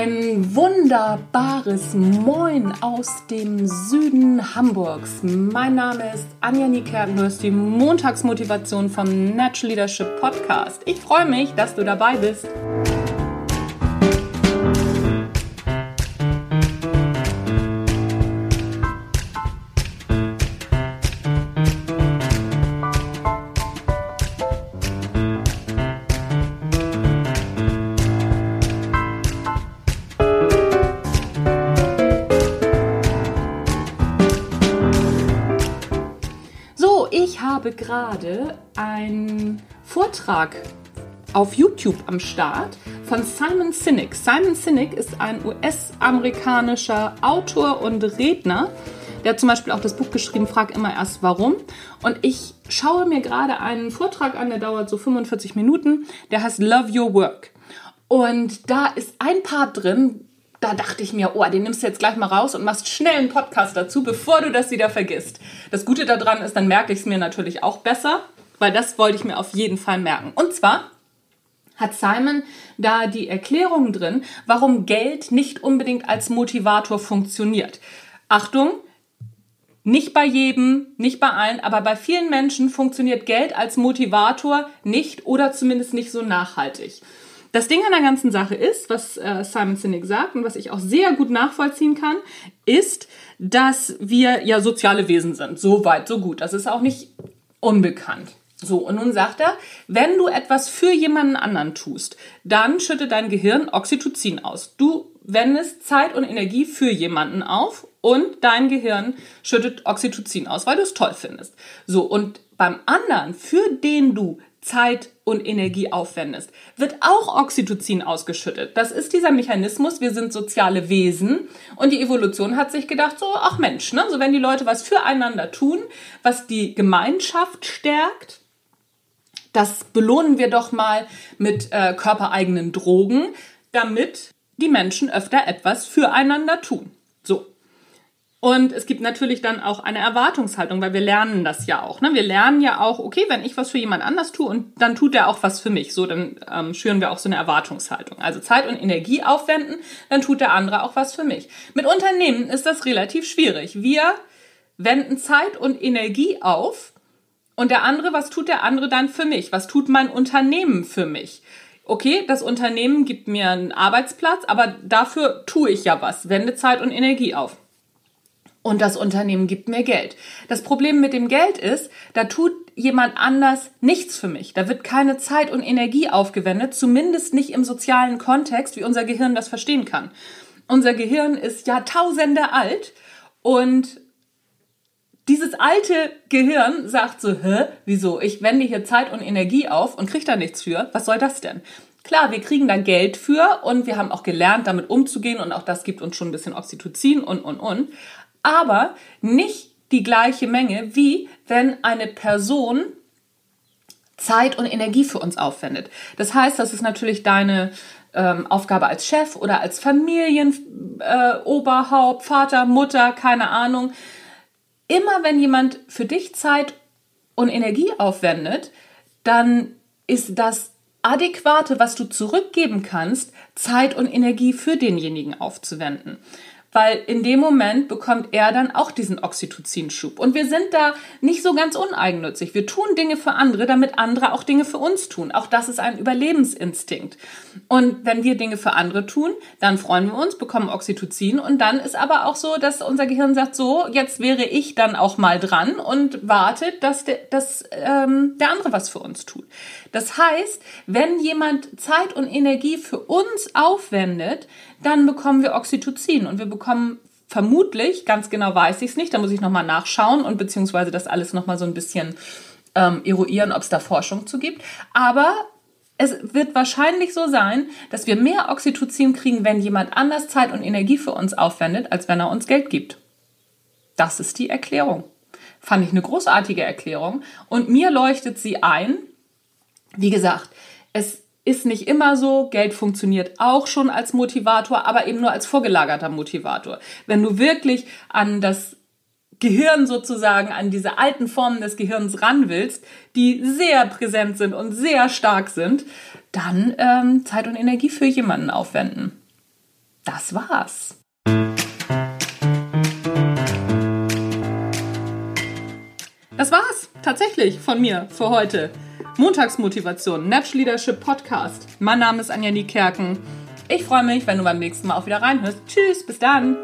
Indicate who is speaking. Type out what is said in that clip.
Speaker 1: Ein wunderbares Moin aus dem Süden Hamburgs. Mein Name ist Anja Niekerken, du hast die Montagsmotivation vom Natural Leadership Podcast. Ich freue mich, dass du dabei bist. Habe gerade einen Vortrag auf YouTube am Start von Simon Sinek. Simon Sinek ist ein US-amerikanischer Autor und Redner. Der hat zum Beispiel auch das Buch geschrieben, Frag immer erst warum. Und ich schaue mir gerade einen Vortrag an, der dauert so 45 Minuten. Der heißt Love Your Work. Und da ist ein Part drin, da dachte ich mir, oh, den nimmst du jetzt gleich mal raus und machst schnell einen Podcast dazu, bevor du das wieder vergisst. Das Gute daran ist, dann merke ich es mir natürlich auch besser, weil das wollte ich mir auf jeden Fall merken. Und zwar hat Simon da die Erklärung drin, warum Geld nicht unbedingt als Motivator funktioniert. Achtung, nicht bei jedem, nicht bei allen, aber bei vielen Menschen funktioniert Geld als Motivator nicht oder zumindest nicht so nachhaltig. Das Ding an der ganzen Sache ist, was äh, Simon Sinek sagt und was ich auch sehr gut nachvollziehen kann, ist, dass wir ja soziale Wesen sind. So weit, so gut. Das ist auch nicht unbekannt. So, und nun sagt er, wenn du etwas für jemanden anderen tust, dann schüttet dein Gehirn Oxytocin aus. Du wendest Zeit und Energie für jemanden auf und dein Gehirn schüttet Oxytocin aus, weil du es toll findest. So, und beim anderen, für den du Zeit und Energie aufwendest, wird auch Oxytocin ausgeschüttet. Das ist dieser Mechanismus. Wir sind soziale Wesen und die Evolution hat sich gedacht, so, ach Mensch, ne, so wenn die Leute was füreinander tun, was die Gemeinschaft stärkt, das belohnen wir doch mal mit äh, körpereigenen Drogen, damit die Menschen öfter etwas füreinander tun. So. Und es gibt natürlich dann auch eine Erwartungshaltung, weil wir lernen das ja auch. Ne? Wir lernen ja auch, okay, wenn ich was für jemand anders tue und dann tut er auch was für mich. So, dann ähm, schüren wir auch so eine Erwartungshaltung. Also Zeit und Energie aufwenden, dann tut der andere auch was für mich. Mit Unternehmen ist das relativ schwierig. Wir wenden Zeit und Energie auf und der andere, was tut der andere dann für mich? Was tut mein Unternehmen für mich? okay, das Unternehmen gibt mir einen Arbeitsplatz, aber dafür tue ich ja was, wende Zeit und Energie auf und das Unternehmen gibt mir Geld. Das Problem mit dem Geld ist, da tut jemand anders nichts für mich. Da wird keine Zeit und Energie aufgewendet, zumindest nicht im sozialen Kontext, wie unser Gehirn das verstehen kann. Unser Gehirn ist Jahrtausende alt und dieses alte Gehirn sagt so, hä, wieso? Ich wende hier Zeit und Energie auf und kriege da nichts für. Was soll das denn? Klar, wir kriegen da Geld für und wir haben auch gelernt, damit umzugehen und auch das gibt uns schon ein bisschen Oxytocin und, und, und aber nicht die gleiche Menge, wie wenn eine Person Zeit und Energie für uns aufwendet. Das heißt, das ist natürlich deine ähm, Aufgabe als Chef oder als Familienoberhaupt, äh, Vater, Mutter, keine Ahnung. Immer wenn jemand für dich Zeit und Energie aufwendet, dann ist das Adäquate, was du zurückgeben kannst, Zeit und Energie für denjenigen aufzuwenden weil in dem Moment bekommt er dann auch diesen Oxytocinschub. Und wir sind da nicht so ganz uneigennützig. Wir tun Dinge für andere, damit andere auch Dinge für uns tun. Auch das ist ein Überlebensinstinkt. Und wenn wir Dinge für andere tun, dann freuen wir uns, bekommen Oxytocin und dann ist aber auch so, dass unser Gehirn sagt, so, jetzt wäre ich dann auch mal dran und wartet, dass, der, dass ähm, der andere was für uns tut. Das heißt, wenn jemand Zeit und Energie für uns aufwendet, dann bekommen wir Oxytocin und wir bekommen vermutlich, ganz genau weiß ich es nicht, da muss ich nochmal nachschauen und beziehungsweise das alles nochmal so ein bisschen ähm, eruieren, ob es da Forschung zu gibt. Aber es wird wahrscheinlich so sein, dass wir mehr Oxytocin kriegen, wenn jemand anders Zeit und Energie für uns aufwendet, als wenn er uns Geld gibt. Das ist die Erklärung. Fand ich eine großartige Erklärung und mir leuchtet sie ein. Wie gesagt, es ist nicht immer so. Geld funktioniert auch schon als Motivator, aber eben nur als vorgelagerter Motivator. Wenn du wirklich an das Gehirn sozusagen, an diese alten Formen des Gehirns ran willst, die sehr präsent sind und sehr stark sind, dann ähm, Zeit und Energie für jemanden aufwenden. das war's. Das war's tatsächlich von mir für heute. Montagsmotivation, Natural Leadership Podcast. Mein Name ist Anja Niekerken. Ich freue mich, wenn du beim nächsten Mal auch wieder reinhörst. Tschüss, bis dann.